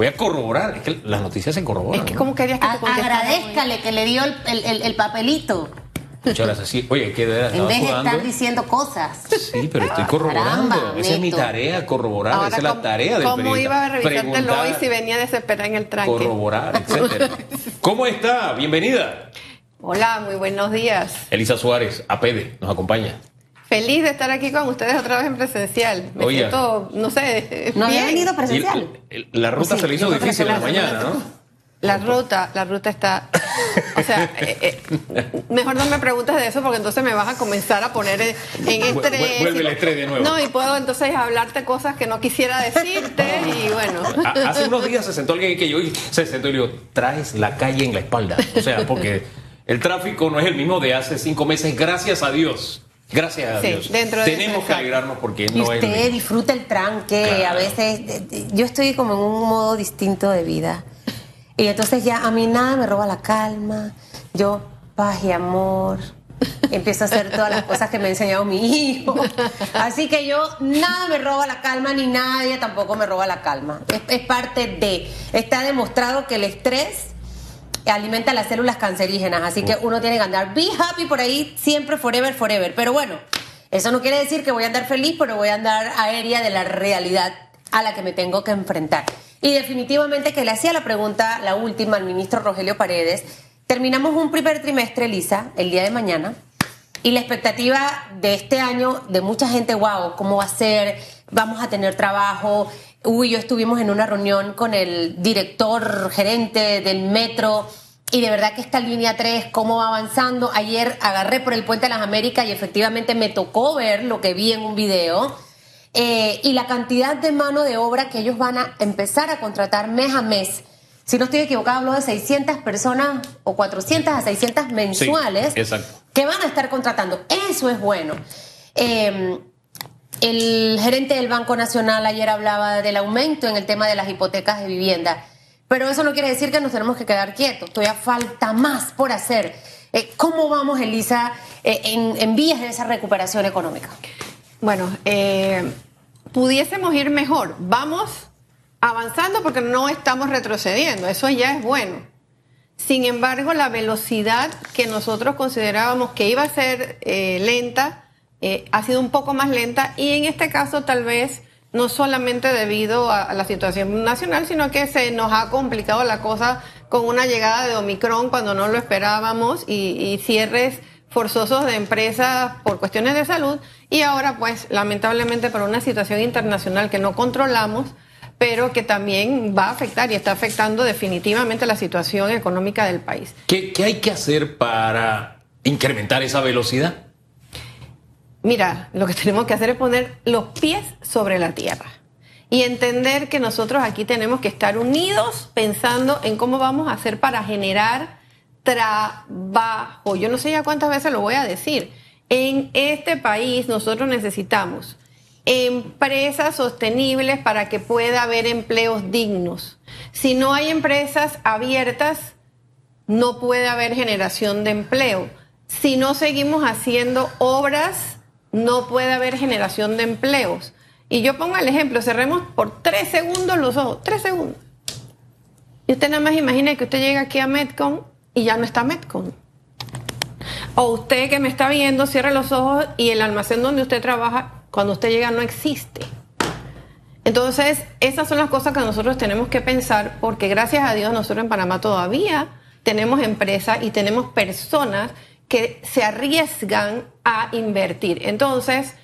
voy a corroborar. Es que las noticias se corroboran. Es que ¿no? como querías que te A- contestara, agradézcale que le dio el, el- el- el papelito. Muchas gracias. Sí, oye, que de verdad En vez de estar diciendo cosas. Sí, pero estoy corroborando. Caramba, Esa es mi tarea, corroborar. Ahora, Esa es la ¿cómo- tarea del ¿Cómo periodista. iba a revisártelo hoy si venía desesperada en el tranque? corroborar, etcétera. ¿Cómo está? Bienvenida. Hola, muy buenos días. Elisa Suárez, APD, nos acompaña. Feliz de estar aquí con ustedes otra vez en presencial. Me Oye. siento, no sé, No había venido presencial. el- el- la ruta Sí, se le hizo difícil en la mañana, ¿no? La ruta, la ruta está. O sea, eh, eh, mejor no me preguntes de eso porque entonces me vas a comenzar a poner en, en estrés. vu- vuelve el estrés de nuevo. No, y puedo entonces hablarte cosas que no quisiera decirte y bueno. Ha- Hace unos días se sentó alguien que yo y se sentó y le digo, traes la calle en la espalda. O sea, porque el tráfico no es el mismo de hace cinco meses, gracias a Dios. Gracias a Sí, Dios. dentro de Tenemos que alegrarnos porque Y no es. lo usted disfruta el tranque, Claro. a veces yo estoy como en un modo distinto de vida. Y entonces ya a mí nada me roba la calma, yo paz y amor, empiezo a hacer todas las cosas que me ha enseñado mi hijo. Así que yo nada me roba la calma ni nadie tampoco me roba la calma. Es, es parte de, está demostrado que el estrés alimenta las células cancerígenas, así que uno tiene que andar be happy por ahí siempre, forever, forever. Pero bueno, eso no quiere decir que voy a andar feliz, pero voy a andar aérea de la realidad a la que me tengo que enfrentar. Y definitivamente que le hacía la pregunta, la última, al ministro Rogelio Paredes. Terminamos un primer trimestre, Lisa, el día de mañana, y la expectativa de este año de mucha gente, wow, ¿cómo va a ser? Vamos a tener trabajo. Uy, y yo estuvimos en una reunión con el director gerente del metro y de verdad que esta línea 3, cómo va avanzando. Ayer agarré por el Puente de las Américas y efectivamente me tocó ver lo que vi en un video. Eh, y la cantidad de mano de obra que ellos van a empezar a contratar mes a mes. Si no estoy equivocada, hablo de 600 personas o 400 a 600 mensuales que van a estar contratando. Eso es bueno. Eh, el gerente del Banco Nacional ayer hablaba del aumento en el tema de las hipotecas de vivienda, pero eso no quiere decir que nos tenemos que quedar quietos, todavía falta más por hacer. Eh, ¿Cómo vamos, Elisa, eh, en, vías de esa recuperación económica? Bueno, eh, pudiésemos ir mejor. Vamos avanzando porque no estamos retrocediendo. Eso ya es bueno. Sin embargo, la velocidad que nosotros considerábamos que iba a ser eh, lenta eh, ha sido un poco más lenta y en este caso tal vez no solamente debido a, la situación nacional, sino que se nos ha complicado la cosa con una llegada de Omicron cuando no lo esperábamos y, cierres forzosos de empresas por cuestiones de salud y ahora pues lamentablemente por una situación internacional que no controlamos, pero que también va a afectar y está afectando definitivamente la situación económica del país. ¿Qué, qué hay que hacer para incrementar esa velocidad? Mira, lo que tenemos que hacer es poner los pies sobre la tierra y entender que nosotros aquí tenemos que estar unidos pensando en cómo vamos a hacer para generar trabajo. Yo no sé ya cuántas veces lo voy a decir. En este país nosotros necesitamos empresas sostenibles para que pueda haber empleos dignos. Si no hay empresas abiertas, no puede haber generación de empleo. Si no seguimos haciendo obras, no puede haber generación de empleos. Y yo pongo el ejemplo, cerremos por tres segundos los ojos, tres segundos. Y usted nada más imagina que usted llega aquí a Metcon y ya no está Metcon. O usted que me está viendo, cierre los ojos y el almacén donde usted trabaja, cuando usted llega no existe. Entonces, esas son las cosas que nosotros tenemos que pensar porque gracias a Dios nosotros en Panamá todavía tenemos empresas y tenemos personas que se arriesgan a invertir. Entonces,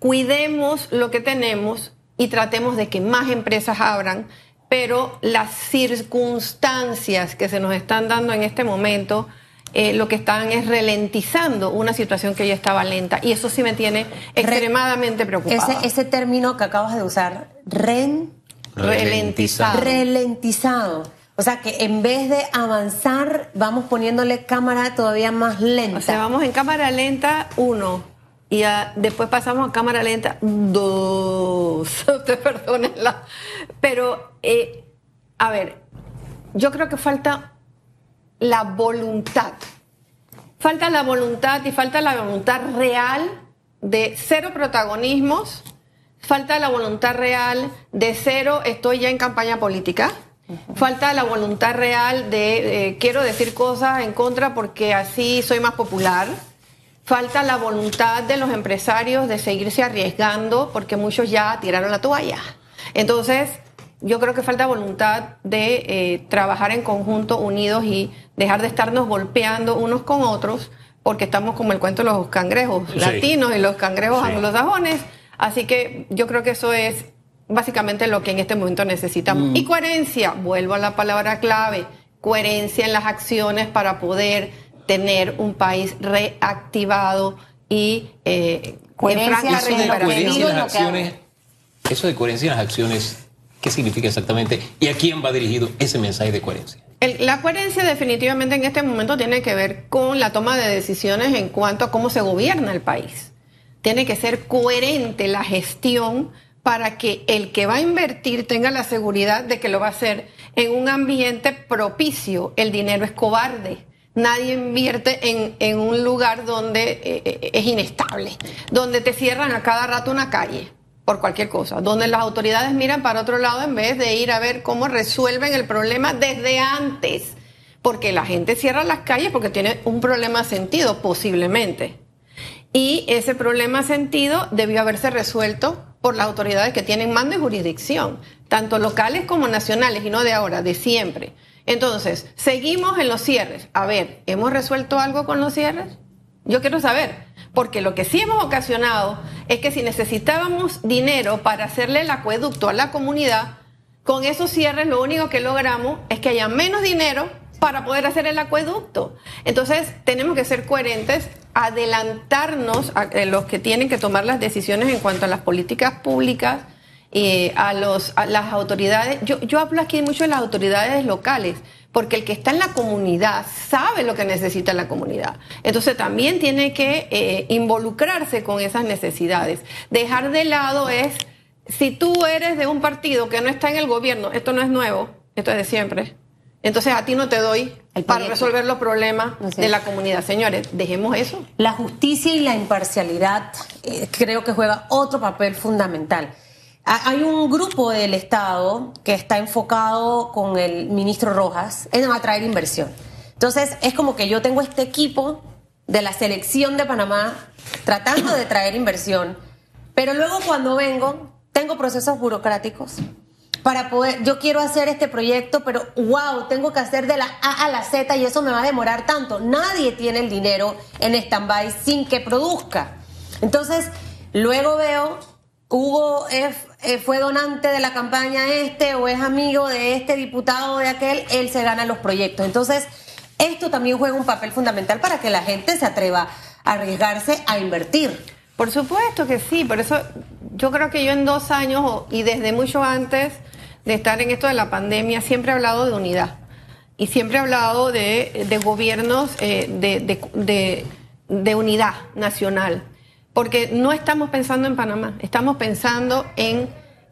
cuidemos lo que tenemos y tratemos de que más empresas abran, pero las circunstancias que se nos están dando en este momento, eh, lo que están es ralentizando una situación que ya estaba lenta y eso sí me tiene extremadamente preocupada. Ese, ese término que acabas de usar, ren, Ralentizado. ralentizado. O sea que en vez de avanzar, vamos poniéndole cámara todavía más lenta. O sea, vamos en cámara lenta, uno. Y después pasamos a cámara lenta, dos. Usted perdónenla. Pero, eh, a ver, yo creo que falta la voluntad. Falta la voluntad y falta la voluntad real de cero protagonismos. Falta la voluntad real de cero, estoy ya en campaña política. Falta la voluntad real de eh, quiero decir cosas en contra porque así soy más popular. Falta la voluntad de los empresarios de seguirse arriesgando porque muchos ya tiraron la toalla. Entonces, yo creo que falta voluntad de eh, trabajar en conjunto, unidos y dejar de estarnos golpeando unos con otros porque estamos como el cuento de los cangrejos latinos y los cangrejos anglosajones. Así que yo creo que eso es básicamente lo que en este momento necesitamos. Mm. Y coherencia, vuelvo a la palabra clave, coherencia en las acciones para poder tener un país reactivado y eh, coherencia eso de coherencia en las acciones, eso de coherencia en las acciones, ¿qué significa exactamente? ¿Y a quién va dirigido ese mensaje de coherencia? la coherencia definitivamente en este momento tiene que ver con la toma de decisiones en cuanto a cómo se gobierna el país. Tiene que ser coherente la gestión para que el que va a invertir tenga la seguridad de que lo va a hacer en un ambiente propicio. El dinero es cobarde. Nadie invierte en, en un lugar donde eh, eh, es inestable, donde te cierran a cada rato una calle por cualquier cosa, donde las autoridades miran para otro lado en vez de ir a ver cómo resuelven el problema desde antes, porque la gente cierra las calles porque tiene un problema sentido, posiblemente. Y ese problema sentido debió haberse resuelto por las autoridades que tienen mando y jurisdicción, tanto locales como nacionales, y no de ahora, de siempre. Entonces, seguimos en los cierres. A ver, ¿hemos resuelto algo con los cierres? Yo quiero saber, porque lo que sí hemos ocasionado es que si necesitábamos dinero para hacerle el acueducto a la comunidad, con esos cierres lo único que logramos es que haya menos dinero para poder hacer el acueducto. Entonces, tenemos que ser coherentes, adelantarnos a los que tienen que tomar las decisiones en cuanto a las políticas públicas, eh, a, los, a las autoridades. Yo, yo hablo aquí mucho de las autoridades locales, porque el que está en la comunidad sabe lo que necesita la comunidad. Entonces también tiene que eh, involucrarse con esas necesidades. Dejar de lado es, si tú eres de un partido que no está en el gobierno, esto no es nuevo, esto es de siempre entonces a ti no te doy para resolver los problemas de la comunidad. Señores, dejemos eso. La justicia y la imparcialidad eh, creo que juega otro papel fundamental. Hay un grupo del Estado que está enfocado con el ministro Rojas en atraer inversión. Entonces es como que yo tengo este equipo de la selección de Panamá tratando de traer inversión, pero luego cuando vengo tengo procesos burocráticos para poder, yo quiero hacer este proyecto, pero wow, tengo que hacer de la A a la Z y eso me va a demorar tanto. Nadie tiene el dinero en stand-by sin que produzca. Entonces, luego veo, Hugo eh, fue donante de la campaña este o es amigo de este diputado de aquel, él se gana los proyectos. Entonces, esto también juega un papel fundamental para que la gente se atreva a arriesgarse a invertir. Por supuesto que sí, por eso yo creo que yo en dos años y desde mucho antes de estar en esto de la pandemia, siempre he hablado de unidad y siempre he hablado de, gobiernos eh, de, de, unidad nacional, porque no estamos pensando en Panamá, estamos pensando en,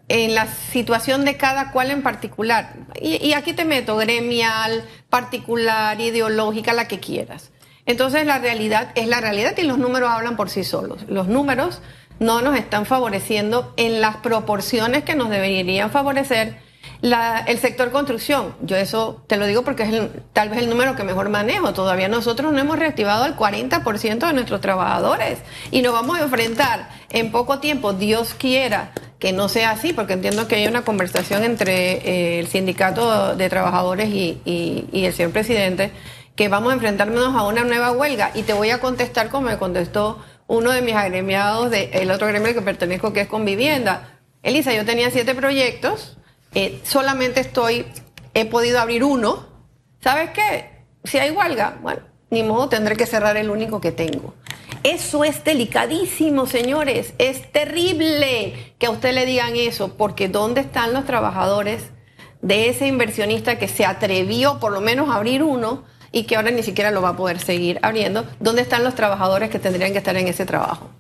en la situación de cada cual en particular. Y, y aquí te meto gremial, particular, ideológica, la que quieras. Entonces la realidad es la realidad y los números hablan por sí solos. Los números no nos están favoreciendo en las proporciones que nos deberían favorecer el sector construcción. Yo eso te lo digo porque es tal vez el número que mejor manejo. Todavía nosotros no hemos reactivado al 40% de nuestros trabajadores y nos vamos a enfrentar en poco tiempo, Dios quiera que no sea así, porque entiendo que hay una conversación entre eh, el sindicato de trabajadores y, y el señor presidente que vamos a enfrentarnos a una nueva huelga y te voy a contestar como me contestó uno de mis agremiados del otro gremio que pertenezco, que es con vivienda. Elisa, yo tenía siete proyectos, eh, solamente estoy, he podido abrir uno. ¿Sabes qué? Si hay huelga, bueno, ni modo, tendré que cerrar el único que tengo. Eso es delicadísimo, señores. Es terrible que a usted le digan eso, porque ¿dónde están los trabajadores de ese inversionista que se atrevió por lo menos a abrir uno y que ahora ni siquiera lo va a poder seguir abriendo. ¿Dónde están los trabajadores que tendrían que estar en ese trabajo?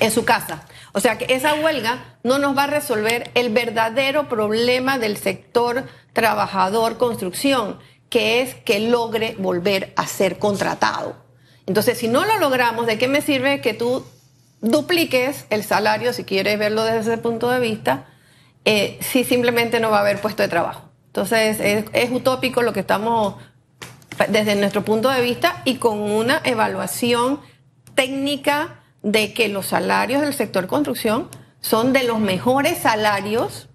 En su casa. O sea que esa huelga no nos va a resolver el verdadero problema del sector trabajador construcción, que es que logre volver a ser contratado. Entonces, si no lo logramos, ¿de qué me sirve que tú dupliques el salario, si quieres verlo desde ese punto de vista, eh, si simplemente no va a haber puesto de trabajo? Entonces es, es utópico lo que estamos desde nuestro punto de vista y con una evaluación técnica de que los salarios del sector construcción son de los mejores salarios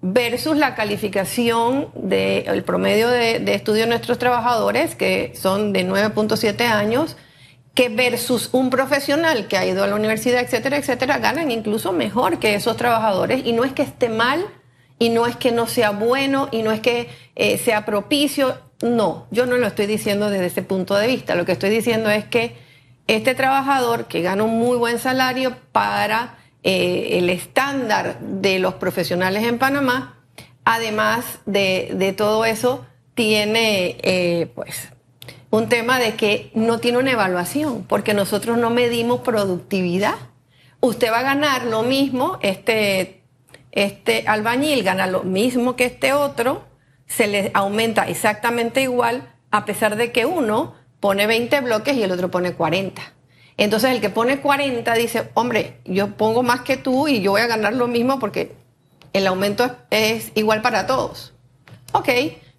versus la calificación del promedio de, de, estudio de nuestros trabajadores, que son de 9.7 años, que versus un profesional que ha ido a la universidad, etcétera, etcétera, ganan incluso mejor que esos trabajadores. Y no es que esté mal, y no es que no sea bueno, y no es que eh, sea propicio. No, yo no lo estoy diciendo desde ese punto de vista. Lo que estoy diciendo es que este trabajador que gana un muy buen salario para eh, el estándar de los profesionales en Panamá, además de, todo eso, tiene eh, pues un tema de que no tiene una evaluación, porque nosotros no medimos productividad. Usted va a ganar lo mismo, este, este albañil gana lo mismo que este otro, se le aumenta exactamente igual, a pesar de que uno pone 20 bloques y el otro pone 40. Entonces el que pone 40 dice, hombre, yo pongo más que tú y yo voy a ganar lo mismo porque el aumento es, igual para todos. Ok,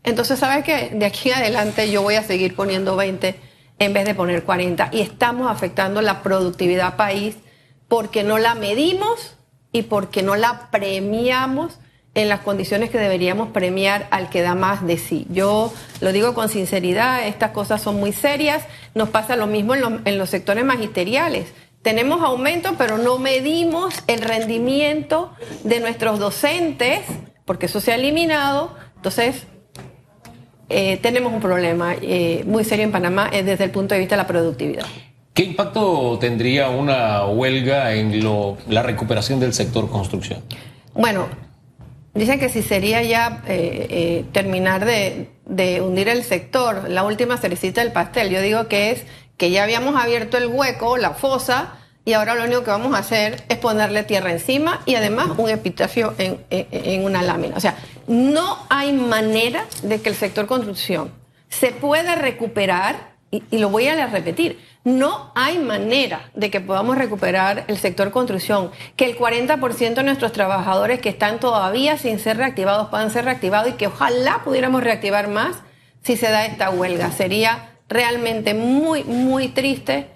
entonces sabes que de aquí adelante yo voy a seguir poniendo 20 en vez de poner 40 y estamos afectando la productividad país porque no la medimos y porque no la premiamos en las condiciones que deberíamos premiar al que da más de sí. Yo lo digo con sinceridad, estas cosas son muy serias, nos pasa lo mismo en, los sectores magisteriales. Tenemos aumento, pero no medimos el rendimiento de nuestros docentes, porque eso se ha eliminado. Entonces, eh, tenemos un problema eh, muy serio en Panamá eh, desde el punto de vista de la productividad. ¿Qué impacto tendría una huelga en la recuperación del sector construcción? Bueno, Dicen que si sería ya eh, eh, terminar de, hundir el sector, la última cerecita del pastel. Yo digo que es que ya habíamos abierto el hueco, la fosa, y ahora lo único que vamos a hacer es ponerle tierra encima y además un epitafio en una lámina. O sea, no hay manera de que el sector construcción se pueda recuperar, y, lo voy a repetir, no hay manera de que podamos recuperar el sector construcción, que el 40% de nuestros trabajadores que están todavía sin ser reactivados puedan ser reactivados y que ojalá pudiéramos reactivar más si se da esta huelga. Sería realmente muy, muy triste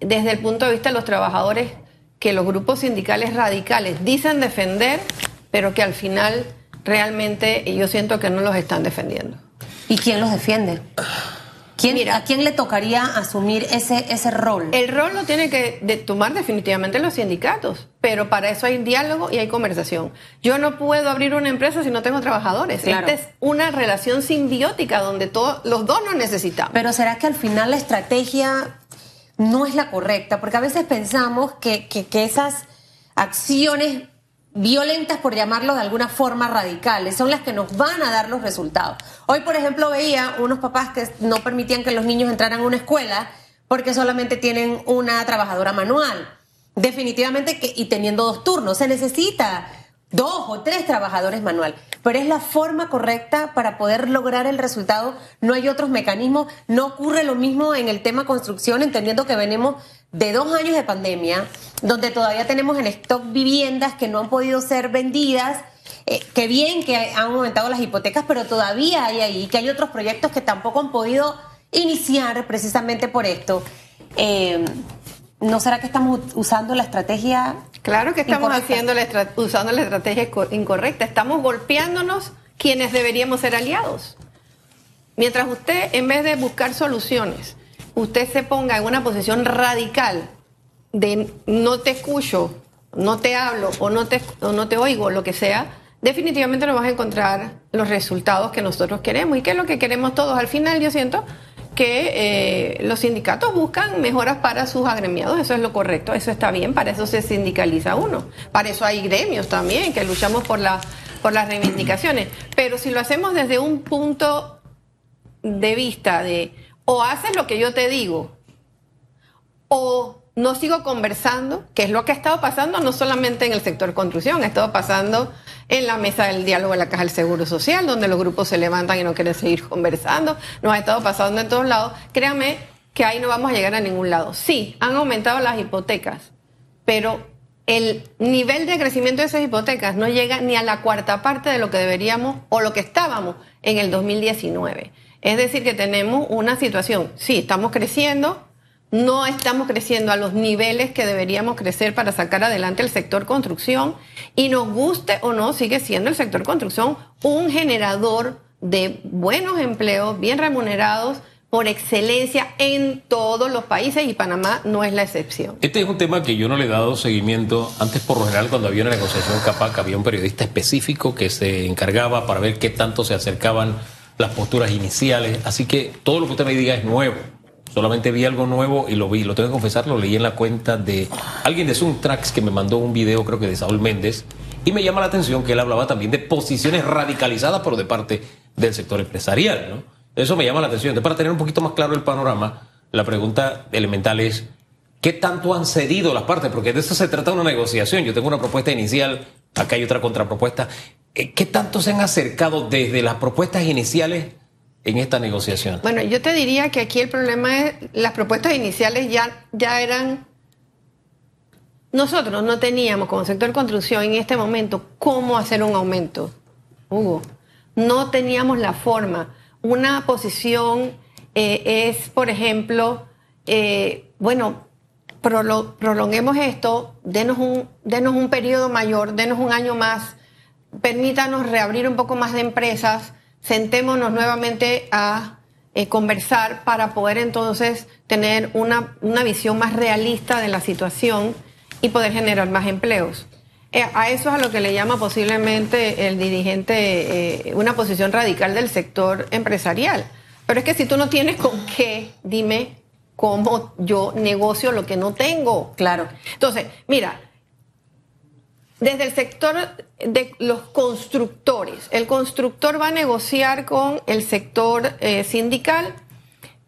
desde el punto de vista de los trabajadores que los grupos sindicales radicales dicen defender, pero que al final realmente yo siento que no los están defendiendo. ¿Y quién los defiende? ¿A quién le tocaría asumir ese, ese rol? El rol lo tiene que tomar definitivamente los sindicatos, pero para eso hay diálogo y hay conversación. Yo no puedo abrir una empresa si no tengo trabajadores. Esta es una relación simbiótica donde todos los dos nos necesitamos. Pero ¿será que al final la estrategia no es la correcta? Porque a veces pensamos que, que, que esas acciones violentas, por llamarlo de alguna forma radicales, son las que nos van a dar los resultados. Hoy, por ejemplo, veía unos papás que no permitían que los niños entraran a una escuela porque solamente tienen una trabajadora manual. Definitivamente, que, y teniendo dos turnos, se necesita dos o tres trabajadores manual, pero es la forma correcta para poder lograr el resultado. No hay otros mecanismos. No ocurre lo mismo en el tema construcción, entendiendo que venimos de dos años de pandemia, donde todavía tenemos en stock viviendas que no han podido ser vendidas. Eh, que bien que han aumentado las hipotecas, pero todavía hay ahí, que hay otros proyectos que tampoco han podido iniciar precisamente por esto. Eh, ¿No será que estamos usando la estrategia? Claro que estamos haciendo la usando la estrategia incorrecta. Estamos golpeándonos quienes deberíamos ser aliados. Mientras usted, en vez de buscar soluciones, usted se ponga en una posición radical de no te escucho, no te hablo o no te, oigo, lo que sea, definitivamente no vas a encontrar los resultados que nosotros queremos. ¿Y qué es lo que queremos todos? Al final yo siento que eh, los sindicatos buscan mejoras para sus agremiados, eso es lo correcto, eso está bien, para eso se sindicaliza uno, para eso hay gremios también, que luchamos por, por las reivindicaciones, pero si lo hacemos desde un punto de vista de o haces lo que yo te digo, o no sigo conversando, que es lo que ha estado pasando no solamente en el sector construcción, ha estado pasando en la mesa del diálogo de la Caja del Seguro Social, donde los grupos se levantan y no quieren seguir conversando, nos ha estado pasando en todos lados. Créame que ahí no vamos a llegar a ningún lado. Sí, han aumentado las hipotecas, pero el nivel de crecimiento de esas hipotecas no llega ni a la cuarta parte de lo que deberíamos o lo que estábamos en el 2019. Es decir, que tenemos una situación, sí, estamos creciendo, no estamos creciendo a los niveles que deberíamos crecer para sacar adelante el sector construcción y nos guste o no, sigue siendo el sector construcción un generador de buenos empleos, bien remunerados, por excelencia en todos los países y Panamá no es la excepción. Este es un tema que yo no le he dado seguimiento. Antes, por lo general, cuando había una negociación CAPAC, había un periodista específico que se encargaba para ver qué tanto se acercaban las posturas iniciales. Así que todo lo que usted me diga es nuevo. Solamente vi algo nuevo y lo vi, lo tengo que confesar, lo leí en la cuenta de alguien de Zoom que me mandó un video, creo que de Saúl Méndez, y me llama la atención que él hablaba también de posiciones radicalizadas, pero de parte del sector empresarial, ¿no? Eso me llama la atención. Entonces, para tener un poquito más claro el panorama, la pregunta elemental es, ¿qué tanto han cedido las partes? Porque de eso se trata una negociación. Yo tengo una propuesta inicial, acá hay otra contrapropuesta. Eh, ¿Qué tanto se han acercado desde las propuestas iniciales en esta negociación? Bueno, yo te diría que aquí el problema es, las propuestas iniciales ya, ya eran... Nosotros no teníamos como sector construcción en este momento cómo hacer un aumento, Hugo. No teníamos la forma. Una posición eh, es, por ejemplo, eh, bueno, prolonguemos esto, denos un, denos un periodo mayor, denos un año más, permítanos reabrir un poco más de empresas, sentémonos nuevamente a eh, conversar para poder entonces tener una, una, visión más realista de la situación y poder generar más empleos. Eh, a eso es a lo que le llama posiblemente el dirigente eh, una posición radical del sector empresarial. Pero es que si tú no tienes con qué, dime cómo yo negocio lo que no tengo. Claro. Entonces, mira, desde el sector de los constructores, el constructor va a negociar con el sector eh, sindical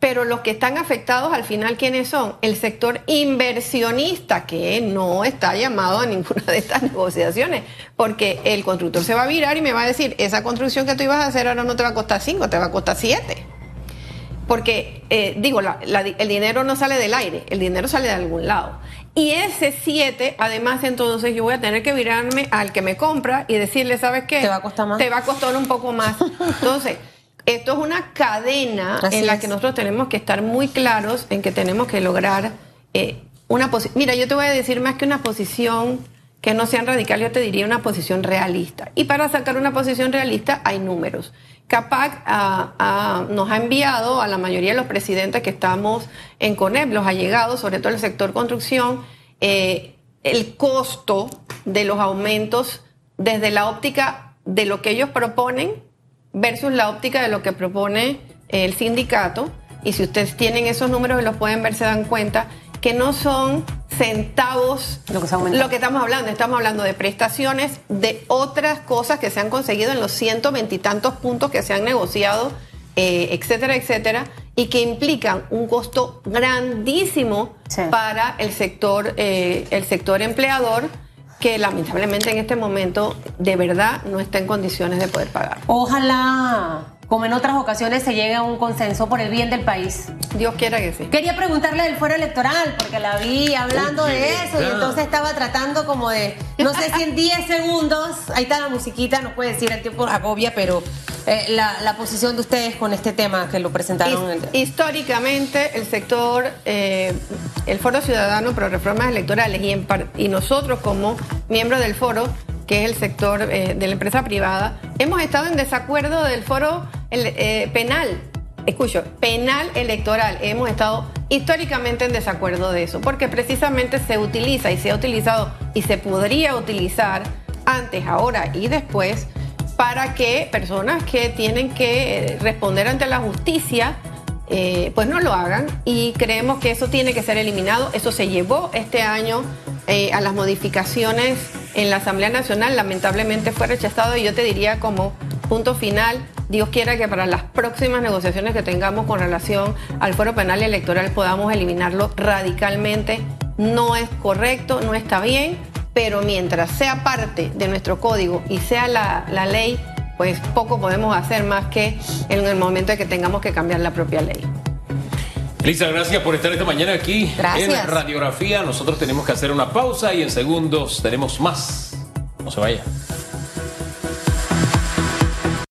pero los que están afectados al final, ¿quiénes son? El sector inversionista, que no está llamado a ninguna de estas negociaciones, porque el constructor se va a virar y me va a decir, esa construcción que tú ibas a hacer ahora no te va a costar 5, te va a costar 7. Porque, eh, digo, el dinero no sale del aire, el dinero sale de algún lado. Y ese 7, además, entonces yo voy a tener que virarme al que me compra y decirle, ¿sabes qué? Te va a costar más. Te va a costar un poco más. Entonces, esto es una cadena en la que nosotros tenemos que estar muy claros en que tenemos que lograr eh, una posición. Mira, yo te voy a decir más que una posición que no sea radical, yo te diría una posición realista. Y para sacar una posición realista hay números. CAPAC nos ha enviado a la mayoría de los presidentes que estamos en CONEP, los allegados, sobre todo el sector construcción, eh, el costo de los aumentos desde la óptica de lo que ellos proponen versus la óptica de lo que propone el sindicato. Y si ustedes tienen esos números y los pueden ver, se dan cuenta que no son centavos lo que, lo que estamos hablando. Estamos hablando de prestaciones, de otras cosas que se han conseguido en los ciento veintitantos puntos que se han negociado, eh, etcétera, etcétera, y que implican un costo grandísimo para el sector, eh, el sector empleador que lamentablemente en este momento de verdad no está en condiciones de poder pagar. Ojalá, como en otras ocasiones, se llegue a un consenso por el bien del país. Dios quiera que sí. Quería preguntarle del fuero electoral, porque la vi hablando de eso y entonces estaba tratando como de, no sé si en 10 segundos, ahí está la musiquita, no puede decir el tiempo agobia, pero eh, la, posición de ustedes con este tema que lo presentaron. históricamente, el sector, eh, el Foro Ciudadano Pro Reformas Electorales y, y nosotros como miembros del foro, que es el sector eh, de la empresa privada, hemos estado en desacuerdo del foro penal. Escucho, penal electoral. Hemos estado históricamente en desacuerdo de eso, porque precisamente se utiliza y se ha utilizado y se podría utilizar antes, ahora y después para que personas que tienen que responder ante la justicia eh, pues no lo hagan y creemos que eso tiene que ser eliminado. Eso se llevó este año eh, a las modificaciones en la Asamblea Nacional, lamentablemente fue rechazado y yo te diría como punto final, Dios quiera que para las próximas negociaciones que tengamos con relación al fuero penal y electoral podamos eliminarlo radicalmente. No es correcto, no está bien pero mientras sea parte de nuestro código y sea la, ley, pues poco podemos hacer más que en el momento de que tengamos que cambiar la propia ley. Lisa, gracias por estar esta mañana aquí Gracias. en Radiografía. Nosotros tenemos que hacer una pausa y en segundos tenemos más. No se vaya.